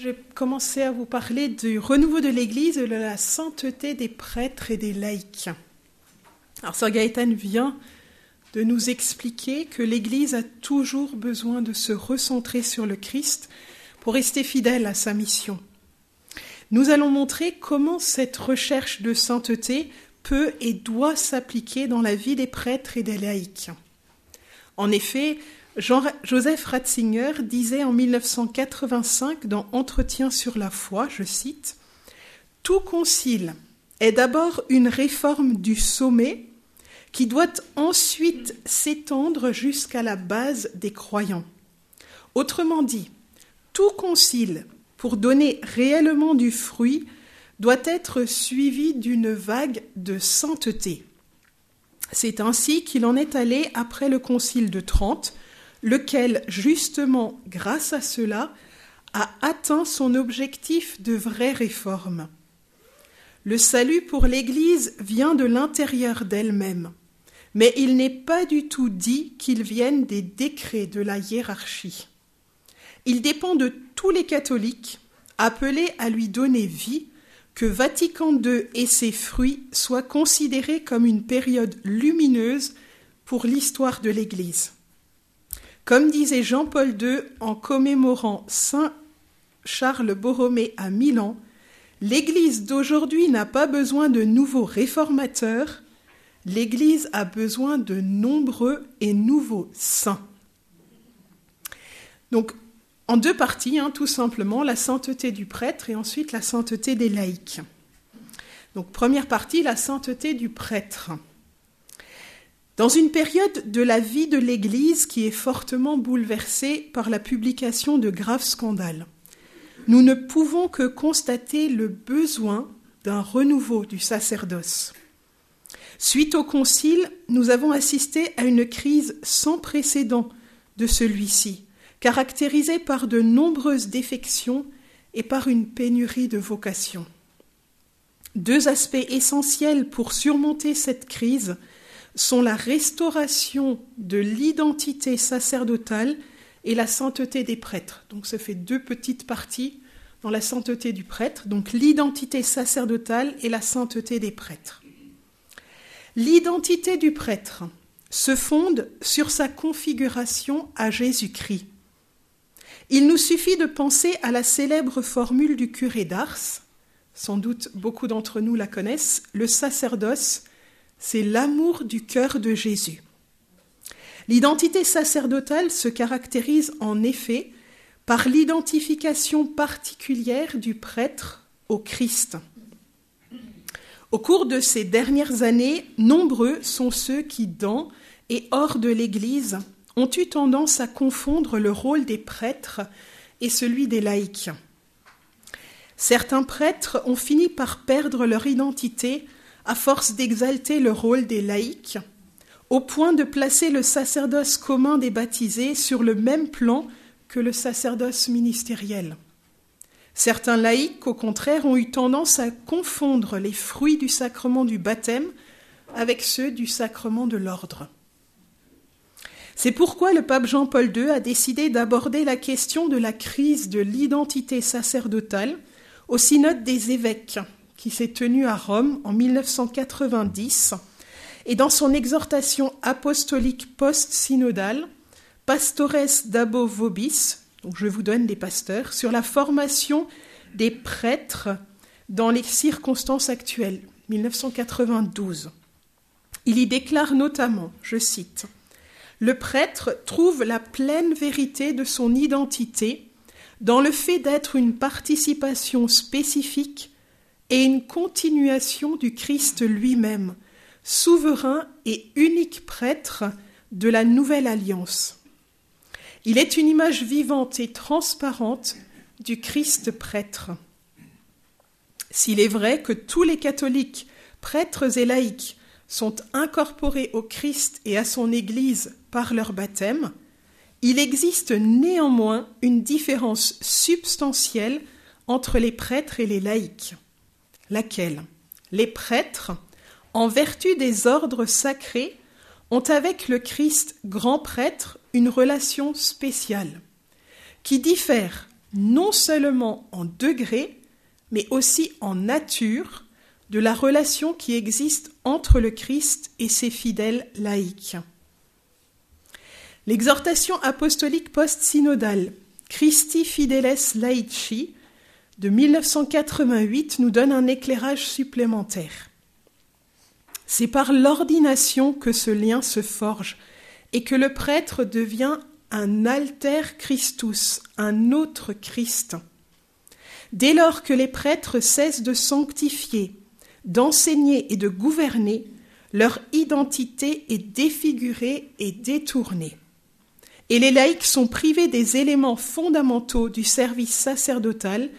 Je vais commencer à vous parler du renouveau de l'Église et de la sainteté des prêtres et des laïcs. Alors, Sir Gaëtan vient de nous expliquer que l'Église a toujours besoin de se recentrer sur le Christ pour rester fidèle à sa mission. Nous allons montrer comment cette recherche de sainteté peut et doit s'appliquer dans la vie des prêtres et des laïcs. En effet, Jean-Joseph Ratzinger disait en 1985 dans Entretien sur la foi, je cite, Tout concile est d'abord une réforme du sommet qui doit ensuite s'étendre jusqu'à la base des croyants. Autrement dit, tout concile, pour donner réellement du fruit, doit être suivi d'une vague de sainteté. C'est ainsi qu'il en est allé après le concile de Trente, lequel, justement grâce à cela, a atteint son objectif de vraie réforme. Le salut pour l'Église vient de l'intérieur d'elle-même, mais il n'est pas du tout dit qu'il vienne des décrets de la hiérarchie. Il dépend de tous les catholiques, appelés à lui donner vie, que Vatican II et ses fruits soient considérés comme une période lumineuse pour l'histoire de l'Église. Comme disait Jean-Paul II en commémorant Saint Charles Borromée à Milan, l'Église d'aujourd'hui n'a pas besoin de nouveaux réformateurs, l'Église a besoin de nombreux et nouveaux saints. Donc, en deux parties, hein, tout simplement, la sainteté du prêtre et ensuite la sainteté des laïcs. Donc, première partie, la sainteté du prêtre. Dans une période de la vie de l'Église qui est fortement bouleversée par la publication de graves scandales, nous ne pouvons que constater le besoin d'un renouveau du sacerdoce. Suite au Concile, nous avons assisté à une crise sans précédent de celui-ci, caractérisée par de nombreuses défections et par une pénurie de vocations. Deux aspects essentiels pour surmonter cette crise sont la restauration de l'identité sacerdotale et la sainteté des prêtres. Donc ça fait deux petites parties dans la sainteté du prêtre, donc l'identité sacerdotale et la sainteté des prêtres. L'identité du prêtre se fonde sur sa configuration à Jésus-Christ. Il nous suffit de penser à la célèbre formule du curé d'Ars, sans doute beaucoup d'entre nous la connaissent, le sacerdoce c'est l'amour du cœur de Jésus. L'identité sacerdotale se caractérise en effet par l'identification particulière du prêtre au Christ. Au cours de ces dernières années, nombreux sont ceux qui, dans et hors de l'Église, ont eu tendance à confondre le rôle des prêtres et celui des laïcs. Certains prêtres ont fini par perdre leur identité à force d'exalter le rôle des laïcs, au point de placer le sacerdoce commun des baptisés sur le même plan que le sacerdoce ministériel. Certains laïcs, au contraire, ont eu tendance à confondre les fruits du sacrement du baptême avec ceux du sacrement de l'ordre. C'est pourquoi le pape Jean-Paul II a décidé d'aborder la question de la crise de l'identité sacerdotale au synode des évêques qui s'est tenu à Rome en 1990 et dans son exhortation apostolique post-synodale, Pastores Dabo Vobis, donc je vous donne des pasteurs, sur la formation des prêtres dans les circonstances actuelles, 1992. Il y déclare notamment, je cite, Le prêtre trouve la pleine vérité de son identité dans le fait d'être une participation spécifique et une continuation du Christ lui-même, souverain et unique prêtre de la nouvelle alliance. Il est une image vivante et transparente du Christ prêtre. S'il est vrai que tous les catholiques, prêtres et laïcs, sont incorporés au Christ et à son Église par leur baptême, il existe néanmoins une différence substantielle entre les prêtres et les laïcs laquelle? Les prêtres, en vertu des ordres sacrés, ont avec le Christ grand prêtre une relation spéciale, qui diffère non seulement en degré, mais aussi en nature de la relation qui existe entre le Christ et ses fidèles laïcs. L'exhortation apostolique post-synodale Christi Fideles Laici de 1988 nous donne un éclairage supplémentaire. C'est par l'ordination que ce lien se forge et que le prêtre devient un alter Christus, un autre Christ. Dès lors que les prêtres cessent de sanctifier, d'enseigner et de gouverner, leur identité est défigurée et détournée. Et les laïcs sont privés des éléments fondamentaux du service sacerdotal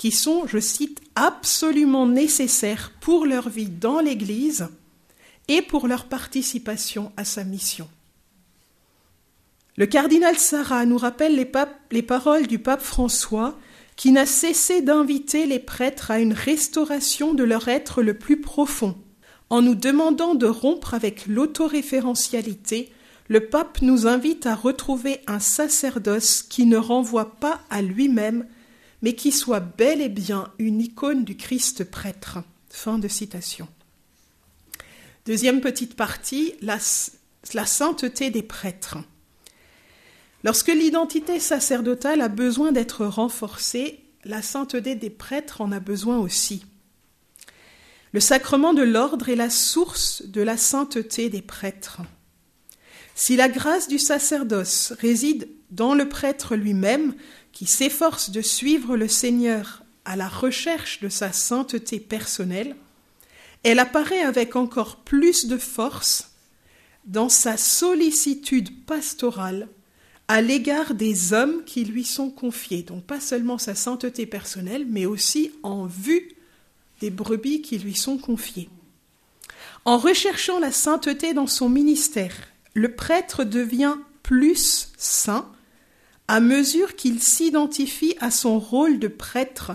qui sont, je cite, absolument nécessaires pour leur vie dans l'Église et pour leur participation à sa mission. Le cardinal Sarah nous rappelle les, les paroles du pape François qui n'a cessé d'inviter les prêtres à une restauration de leur être le plus profond. En nous demandant de rompre avec l'autoréférentialité, le pape nous invite à retrouver un sacerdoce qui ne renvoie pas à lui-même, mais qui soit bel et bien une icône du Christ prêtre. Fin de citation. Deuxième petite partie, la, la sainteté des prêtres. Lorsque l'identité sacerdotale a besoin d'être renforcée, la sainteté des prêtres en a besoin aussi. Le sacrement de l'ordre est la source de la sainteté des prêtres. Si la grâce du sacerdoce réside dans le prêtre lui-même, qui s'efforce de suivre le Seigneur à la recherche de sa sainteté personnelle, elle apparaît avec encore plus de force dans sa sollicitude pastorale à l'égard des hommes qui lui sont confiés. Donc pas seulement sa sainteté personnelle, mais aussi en vue des brebis qui lui sont confiées. En recherchant la sainteté dans son ministère, le prêtre devient plus saint à mesure qu'il s'identifie à son rôle de prêtre,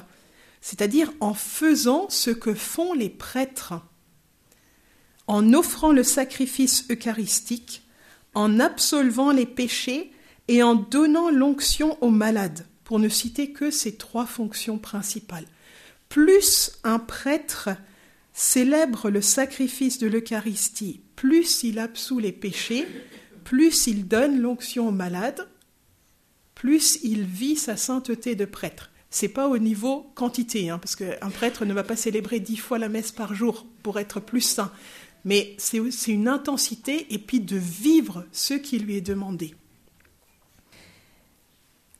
c'est-à-dire en faisant ce que font les prêtres, en offrant le sacrifice eucharistique, en absolvant les péchés et en donnant l'onction aux malades, pour ne citer que ces trois fonctions principales. Plus un prêtre célèbre le sacrifice de l'Eucharistie, plus il absout les péchés, plus il donne l'onction aux malades, plus il vit sa sainteté de prêtre. C'est pas au niveau quantité, hein, parce qu'un prêtre ne va pas célébrer dix fois la messe par jour pour être plus saint, mais c'est une intensité et puis de vivre ce qui lui est demandé.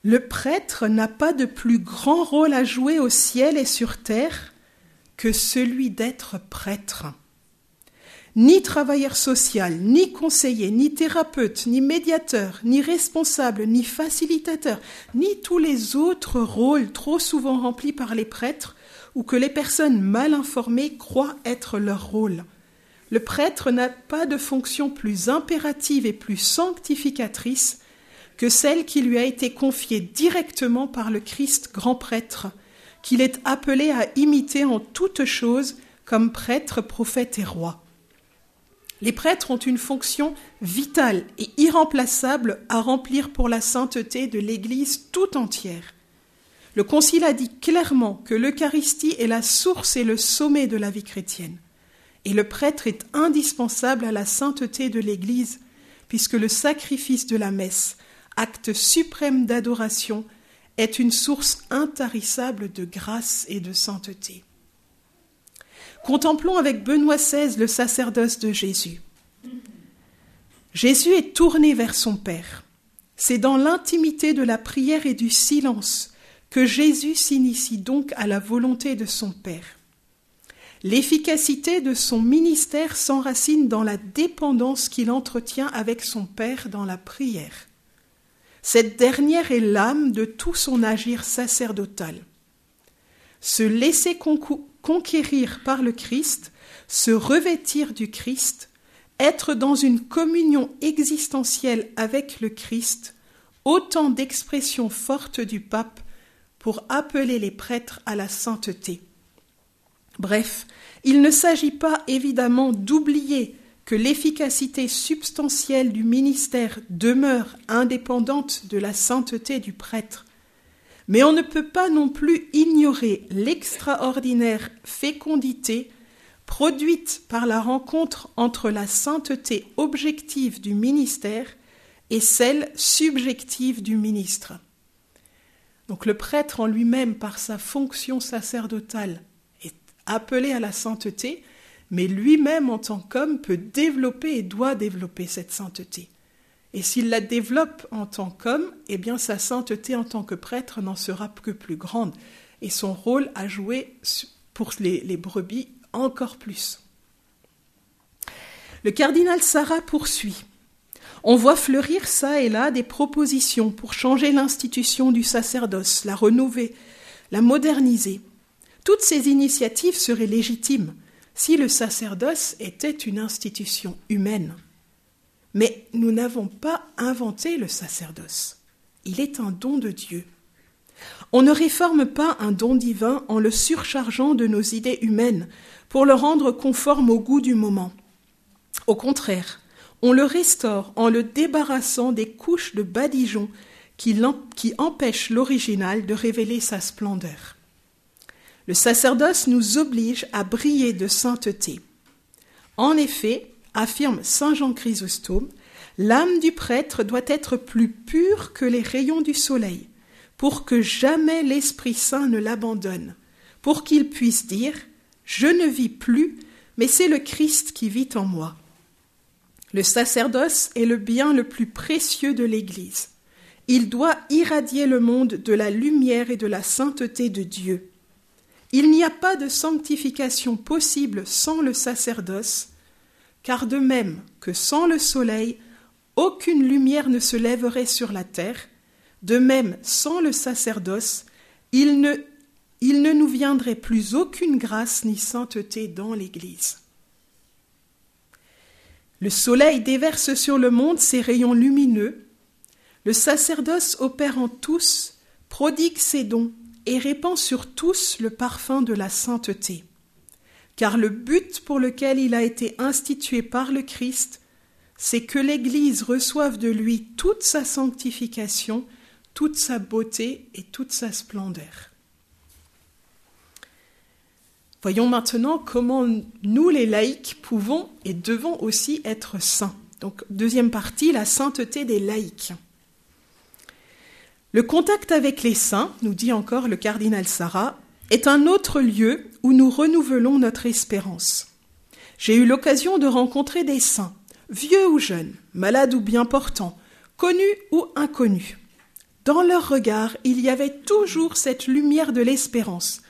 Le prêtre n'a pas de plus grand rôle à jouer au ciel et sur terre que celui d'être prêtre. Ni travailleur social, ni conseiller, ni thérapeute, ni médiateur, ni responsable, ni facilitateur, ni tous les autres rôles trop souvent remplis par les prêtres ou que les personnes mal informées croient être leur rôle. Le prêtre n'a pas de fonction plus impérative et plus sanctificatrice que celle qui lui a été confiée directement par le Christ grand prêtre, qu'il est appelé à imiter en toutes choses comme prêtre, prophète et roi. Les prêtres ont une fonction vitale et irremplaçable à remplir pour la sainteté de l'Église tout entière. Le Concile a dit clairement que l'Eucharistie est la source et le sommet de la vie chrétienne, et le prêtre est indispensable à la sainteté de l'Église, puisque le sacrifice de la messe acte suprême d'adoration, est une source intarissable de grâce et de sainteté. Contemplons avec Benoît XVI le sacerdoce de Jésus. Jésus est tourné vers son Père. C'est dans l'intimité de la prière et du silence que Jésus s'initie donc à la volonté de son Père. L'efficacité de son ministère s'enracine dans la dépendance qu'il entretient avec son Père dans la prière. Cette dernière est l'âme de tout son agir sacerdotal. Se laisser conquérir par le Christ, se revêtir du Christ, être dans une communion existentielle avec le Christ, autant d'expressions fortes du pape pour appeler les prêtres à la sainteté. Bref, il ne s'agit pas évidemment d'oublier que l'efficacité substantielle du ministère demeure indépendante de la sainteté du prêtre, Mais on ne peut pas non plus ignorer l'extraordinaire fécondité produite par la rencontre entre la sainteté objective du ministère et celle subjective du ministre. Donc le prêtre en lui-même, par sa fonction sacerdotale, est appelé à la sainteté, mais lui-même en tant qu'homme peut développer et doit développer cette sainteté. Et s'il la développe en tant qu'homme, eh bien sa sainteté en tant que prêtre n'en sera que plus grande, et son rôle à jouer pour les, les brebis encore plus. Le cardinal Sarah poursuit. On voit fleurir ça et là des propositions pour changer l'institution du sacerdoce, la renouveler, la moderniser. Toutes ces initiatives seraient légitimes si le sacerdoce était une institution humaine. Mais nous n'avons pas inventé le sacerdoce. Il est un don de Dieu. On ne réforme pas un don divin en le surchargeant de nos idées humaines pour le rendre conforme au goût du moment. Au contraire, on le restaure en le débarrassant des couches de badigeon qui, qui empêchent l'original de révéler sa splendeur. Le sacerdoce nous oblige à briller de sainteté. En effet, affirme Saint Jean Chrysostome, l'âme du prêtre doit être plus pure que les rayons du soleil, pour que jamais l'Esprit Saint ne l'abandonne, pour qu'il puisse dire Je ne vis plus, mais c'est le Christ qui vit en moi. Le sacerdoce est le bien le plus précieux de l'Église. Il doit irradier le monde de la lumière et de la sainteté de Dieu. Il n'y a pas de sanctification possible sans le sacerdoce, car de même que sans le soleil, aucune lumière ne se lèverait sur la terre, de même sans le sacerdoce, il ne, il ne nous viendrait plus aucune grâce ni sainteté dans l'Église. Le soleil déverse sur le monde ses rayons lumineux. Le sacerdoce opère en tous, prodigue ses dons et répand sur tous le parfum de la sainteté. Car le but pour lequel il a été institué par le Christ, c'est que l'Église reçoive de lui toute sa sanctification, toute sa beauté et toute sa splendeur. Voyons maintenant comment nous, les laïcs, pouvons et devons aussi être saints. Donc, deuxième partie, la sainteté des laïcs. Le contact avec les saints, nous dit encore le cardinal Sarah, est un autre lieu où nous renouvelons notre espérance. J'ai eu l'occasion de rencontrer des saints, vieux ou jeunes, malades ou bien portants, connus ou inconnus. Dans leur regard, il y avait toujours cette lumière de l'espérance,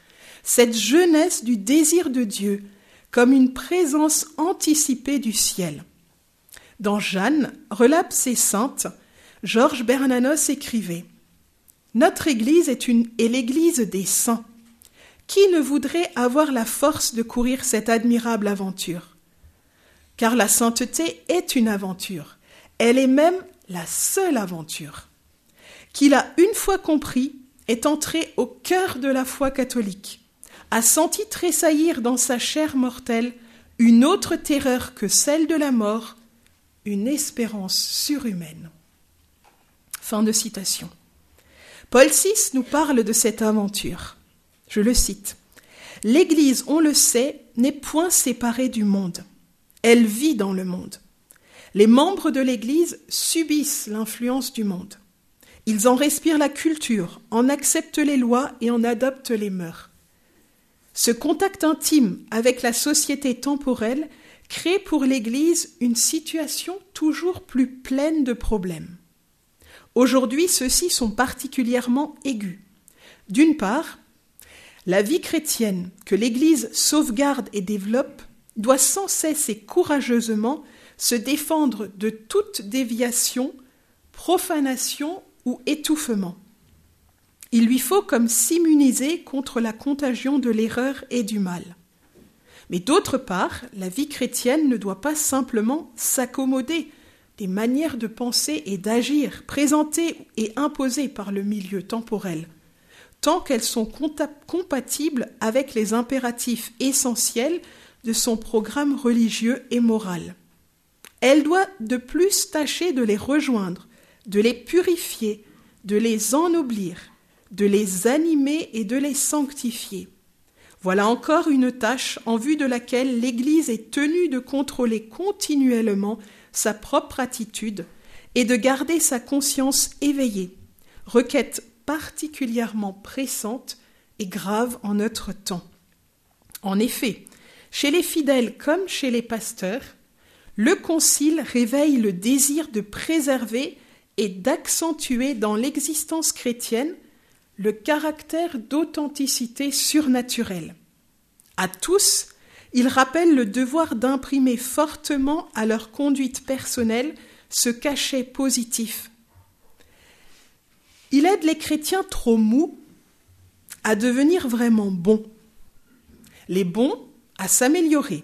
cette jeunesse du désir de Dieu comme une présence anticipée du ciel. Dans Jeanne, relapse et sainte, Georges Bernanos écrivait Notre Église est, une, est l'Église des saints. Qui ne voudrait avoir la force de courir cette admirable aventure? Car la sainteté est une aventure. Elle est même la seule aventure. Qu'il a une fois compris, est entré au cœur de la foi catholique a senti tressaillir dans sa chair mortelle une autre terreur que celle de la mort, une espérance surhumaine. Fin de citation. Paul VI nous parle de cette aventure. Je le cite. L'Église, on le sait, n'est point séparée du monde. Elle vit dans le monde. Les membres de l'Église subissent l'influence du monde. Ils en respirent la culture, en acceptent les lois et en adoptent les mœurs. Ce contact intime avec la société temporelle crée pour l'Église une situation toujours plus pleine de problèmes. Aujourd'hui, ceux-ci sont particulièrement aigus. D'une part, la vie chrétienne que l'Église sauvegarde et développe doit sans cesse et courageusement se défendre de toute déviation, profanation ou étouffement. Il lui faut comme s'immuniser contre la contagion de l'erreur et du mal. Mais d'autre part, la vie chrétienne ne doit pas simplement s'accommoder des manières de penser et d'agir présentées et imposées par le milieu temporel, qu'elles sont compatibles avec les impératifs essentiels de son programme religieux et moral. Elle doit de plus tâcher de les rejoindre, de les purifier, de les ennoblir, de les animer et de les sanctifier. Voilà encore une tâche en vue de laquelle l'Église est tenue de contrôler continuellement sa propre attitude et de garder sa conscience éveillée, requête particulièrement pressante et grave en notre temps. En effet, chez les fidèles comme chez les pasteurs, le Concile réveille le désir de préserver et d'accentuer dans l'existence chrétienne le caractère d'authenticité surnaturelle. À tous, il rappelle le devoir d'imprimer fortement à leur conduite personnelle ce cachet positif. Il aide les chrétiens trop mous à devenir vraiment bons, les bons à s'améliorer,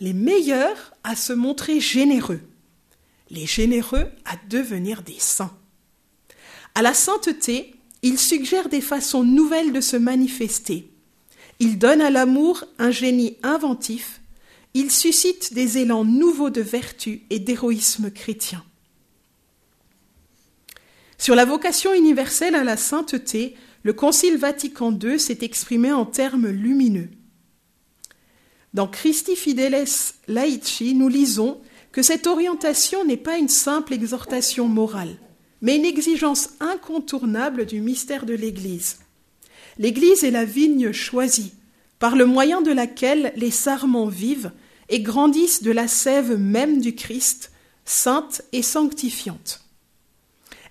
les meilleurs à se montrer généreux, les généreux à devenir des saints. À la sainteté, il suggère des façons nouvelles de se manifester. Il donne à l'amour un génie inventif. Il suscite des élans nouveaux de vertu et d'héroïsme chrétien. Sur la vocation universelle à la sainteté, le Concile Vatican II s'est exprimé en termes lumineux. Dans Christi Fideles Laici, nous lisons que cette orientation n'est pas une simple exhortation morale, mais une exigence incontournable du mystère de l'Église. L'Église est la vigne choisie, par le moyen de laquelle les sarments vivent et grandissent de la sève même du Christ, sainte et sanctifiante.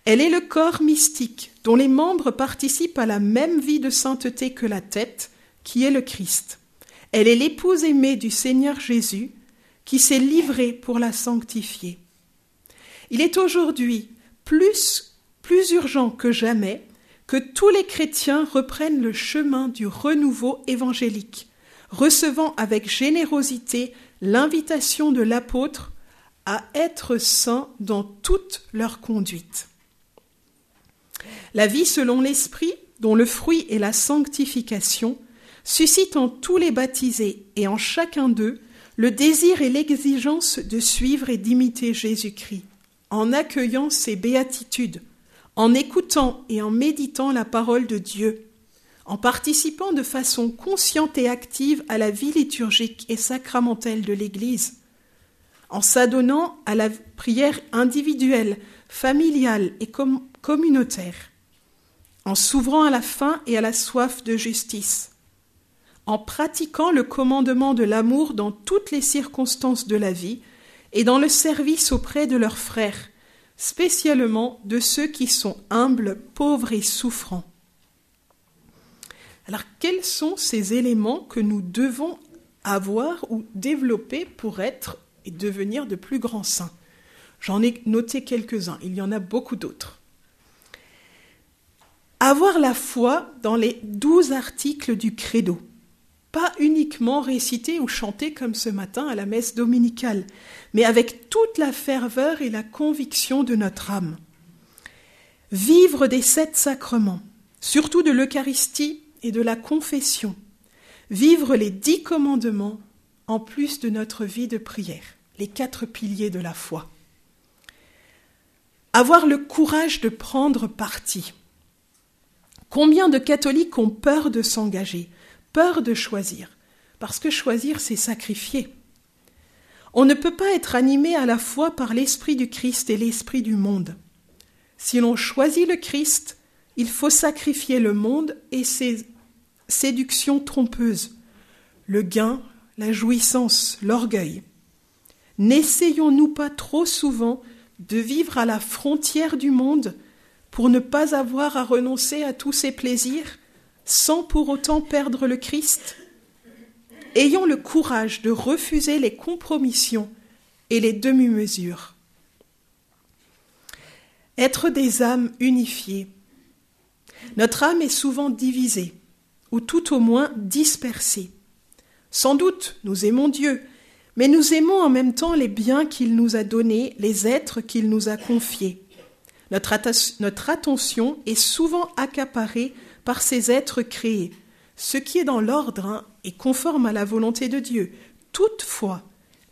Elle est le corps mystique dont les membres participent à la même vie de sainteté que la tête, qui est le Christ. Elle est l'épouse aimée du Seigneur Jésus, qui s'est livrée pour la sanctifier. Il est aujourd'hui plus, plus urgent que jamais que tous les chrétiens reprennent le chemin du renouveau évangélique, recevant avec générosité l'invitation de l'apôtre à être saints dans toute leur conduite. La vie selon l'Esprit, dont le fruit est la sanctification, suscite en tous les baptisés et en chacun d'eux le désir et l'exigence de suivre et d'imiter Jésus-Christ, en accueillant ses béatitudes, en écoutant et en méditant la parole de Dieu, en participant de façon consciente et active à la vie liturgique et sacramentelle de l'Église, en s'adonnant à la prière individuelle, familiale et communautaire, en s'ouvrant à la faim et à la soif de justice, en pratiquant le commandement de l'amour dans toutes les circonstances de la vie et dans le service auprès de leurs frères, spécialement de ceux qui sont humbles, pauvres et souffrants. Alors quels sont ces éléments que nous devons avoir ou développer pour être et devenir de plus grands saints? J'en ai noté quelques-uns, il y en a beaucoup d'autres. Avoir la foi dans les douze articles du credo, pas uniquement réciter ou chanter comme ce matin à la messe dominicale, mais avec toute la ferveur et la conviction de notre âme. Vivre des sept sacrements, surtout de l'Eucharistie et de la confession. Vivre les dix commandements en plus de notre vie de prière, les quatre piliers de la foi. Avoir le courage de prendre parti Combien de catholiques ont peur de s'engager, peur de choisir? Parce que choisir, c'est sacrifier. On ne peut pas être animé à la fois par l'esprit du Christ et l'esprit du monde. Si l'on choisit le Christ, il faut sacrifier le monde et ses séductions trompeuses, le gain, la jouissance, l'orgueil. N'essayons-nous pas trop souvent de vivre à la frontière du monde pour ne pas avoir à renoncer à tous ses plaisirs sans pour autant perdre le Christ Ayons le courage de refuser les compromissions et les demi-mesures. Être des âmes unifiées. Notre âme est souvent divisée, ou tout au moins dispersée. Sans doute, nous aimons Dieu, mais nous aimons en même temps les biens qu'il nous a donnés, les êtres qu'il nous a confiés. Notre, attention est souvent accaparée par ces êtres créés, ce qui est dans l'ordre hein, et conforme à la volonté de Dieu. Toutefois,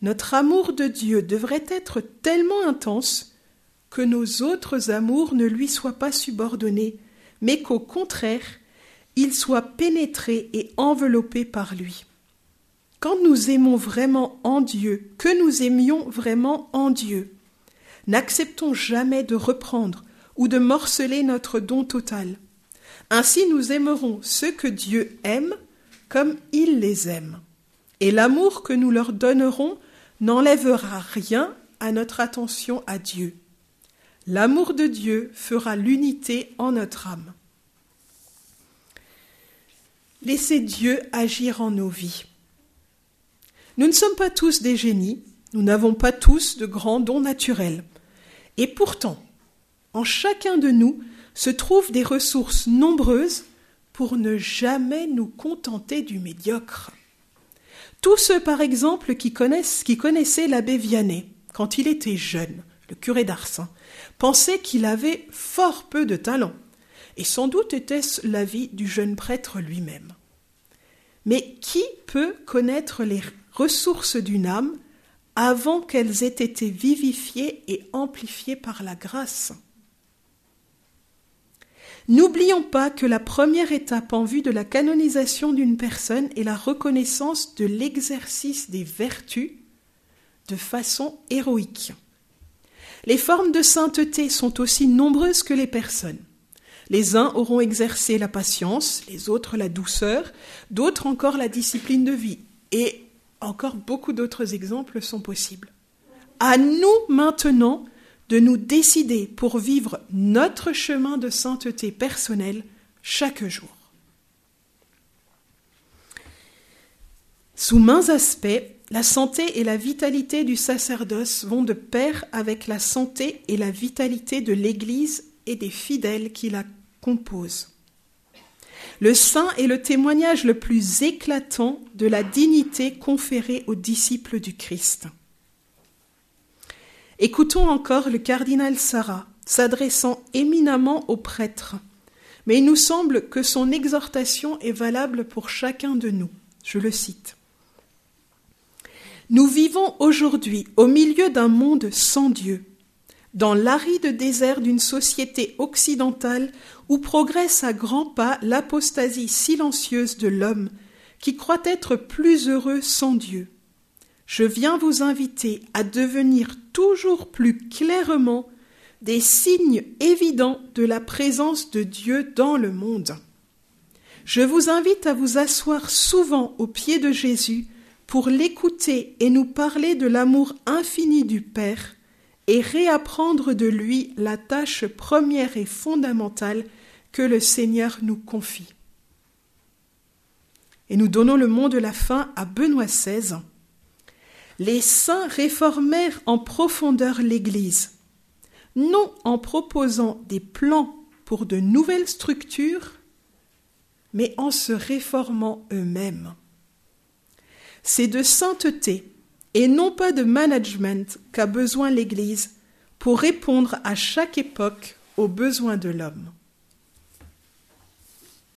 notre amour de Dieu devrait être tellement intense que nos autres amours ne lui soient pas subordonnés, mais qu'au contraire, il soit pénétré et enveloppé par lui. Quand nous aimons vraiment en Dieu, que nous aimions vraiment en Dieu, n'acceptons jamais de reprendre ou de morceler notre don total. Ainsi nous aimerons ceux que Dieu aime comme il les aime. Et l'amour que nous leur donnerons n'enlèvera rien à notre attention à Dieu. L'amour de Dieu fera l'unité en notre âme. Laissez Dieu agir en nos vies. Nous ne sommes pas tous des génies, nous n'avons pas tous de grands dons naturels. Et pourtant, en chacun de nous se trouvent des ressources nombreuses pour ne jamais nous contenter du médiocre. Tous ceux, par exemple, qui, connaissaient l'abbé Vianney quand il était jeune, le curé d'Ars, pensaient qu'il avait fort peu de talent, et sans doute était-ce l'avis du jeune prêtre lui-même. Mais qui peut connaître les ressources d'une âme avant qu'elles aient été vivifiées et amplifiées par la grâce N'oublions pas que la première étape en vue de la canonisation d'une personne est la reconnaissance de l'exercice des vertus de façon héroïque. Les formes de sainteté sont aussi nombreuses que les personnes. Les uns auront exercé la patience, les autres la douceur, d'autres encore la discipline de vie. Et encore beaucoup d'autres exemples sont possibles. À nous maintenant de nous décider pour vivre notre chemin de sainteté personnelle chaque jour. Sous mains aspects, la santé et la vitalité du sacerdoce vont de pair avec la santé et la vitalité de l'Église et des fidèles qui la composent. Le saint est le témoignage le plus éclatant de la dignité conférée aux disciples du Christ. Écoutons encore le cardinal Sarah s'adressant éminemment aux prêtres, mais il nous semble que son exhortation est valable pour chacun de nous. Je le cite. Nous vivons aujourd'hui au milieu d'un monde sans Dieu, dans l'aride désert d'une société occidentale où progresse à grands pas l'apostasie silencieuse de l'homme qui croit être plus heureux sans Dieu je viens vous inviter à devenir toujours plus clairement des signes évidents de la présence de Dieu dans le monde. Je vous invite à vous asseoir souvent aux pieds de Jésus pour l'écouter et nous parler de l'amour infini du Père et réapprendre de lui la tâche première et fondamentale que le Seigneur nous confie. Et nous donnons le mot de la fin à Benoît XVI les saints réformèrent en profondeur l'Église, non en proposant des plans pour de nouvelles structures, mais en se réformant eux-mêmes. C'est de sainteté et non pas de management qu'a besoin l'Église pour répondre à chaque époque aux besoins de l'homme.